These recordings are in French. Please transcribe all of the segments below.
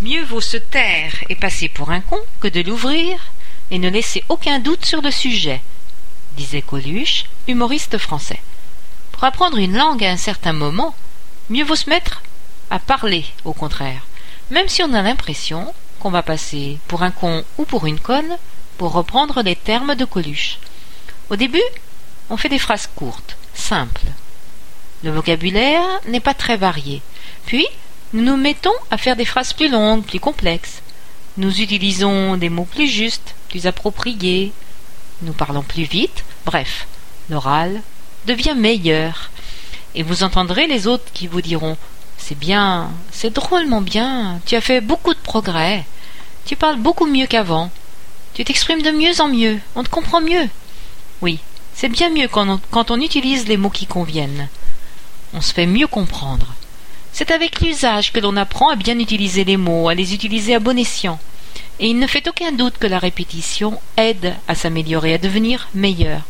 Mieux vaut se taire et passer pour un con que de l'ouvrir et ne laisser aucun doute sur le sujet, disait Coluche, humoriste français. Pour apprendre une langue à un certain moment, mieux vaut se mettre à parler, au contraire, même si on a l'impression qu'on va passer pour un con ou pour une conne, pour reprendre les termes de Coluche. Au début, on fait des phrases courtes, simples. Le vocabulaire n'est pas très varié. Puis, nous nous mettons à faire des phrases plus longues, plus complexes. Nous utilisons des mots plus justes, plus appropriés. Nous parlons plus vite. Bref, l'oral devient meilleur. Et vous entendrez les autres qui vous diront C'est bien, c'est drôlement bien, tu as fait beaucoup de progrès. Tu parles beaucoup mieux qu'avant. Tu t'exprimes de mieux en mieux, on te comprend mieux. Oui, c'est bien mieux quand on, quand on utilise les mots qui conviennent. On se fait mieux comprendre. C'est avec l'usage que l'on apprend à bien utiliser les mots, à les utiliser à bon escient. Et il ne fait aucun doute que la répétition aide à s'améliorer, à devenir meilleur.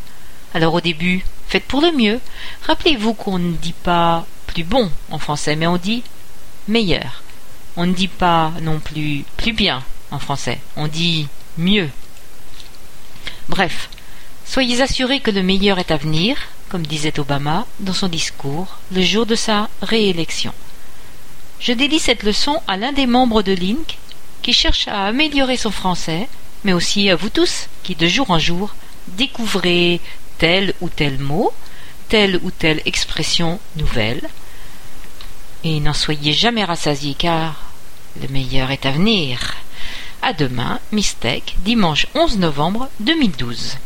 Alors au début, faites pour le mieux. Rappelez-vous qu'on ne dit pas plus bon en français, mais on dit meilleur. On ne dit pas non plus plus bien en français, on dit mieux. Bref, soyez assurés que le meilleur est à venir, comme disait Obama dans son discours le jour de sa réélection. Je dédie cette leçon à l'un des membres de Link qui cherche à améliorer son français, mais aussi à vous tous qui de jour en jour découvrez tel ou tel mot, telle ou telle expression nouvelle. Et n'en soyez jamais rassasiés car le meilleur est à venir. À demain, Mistake, dimanche 11 novembre 2012.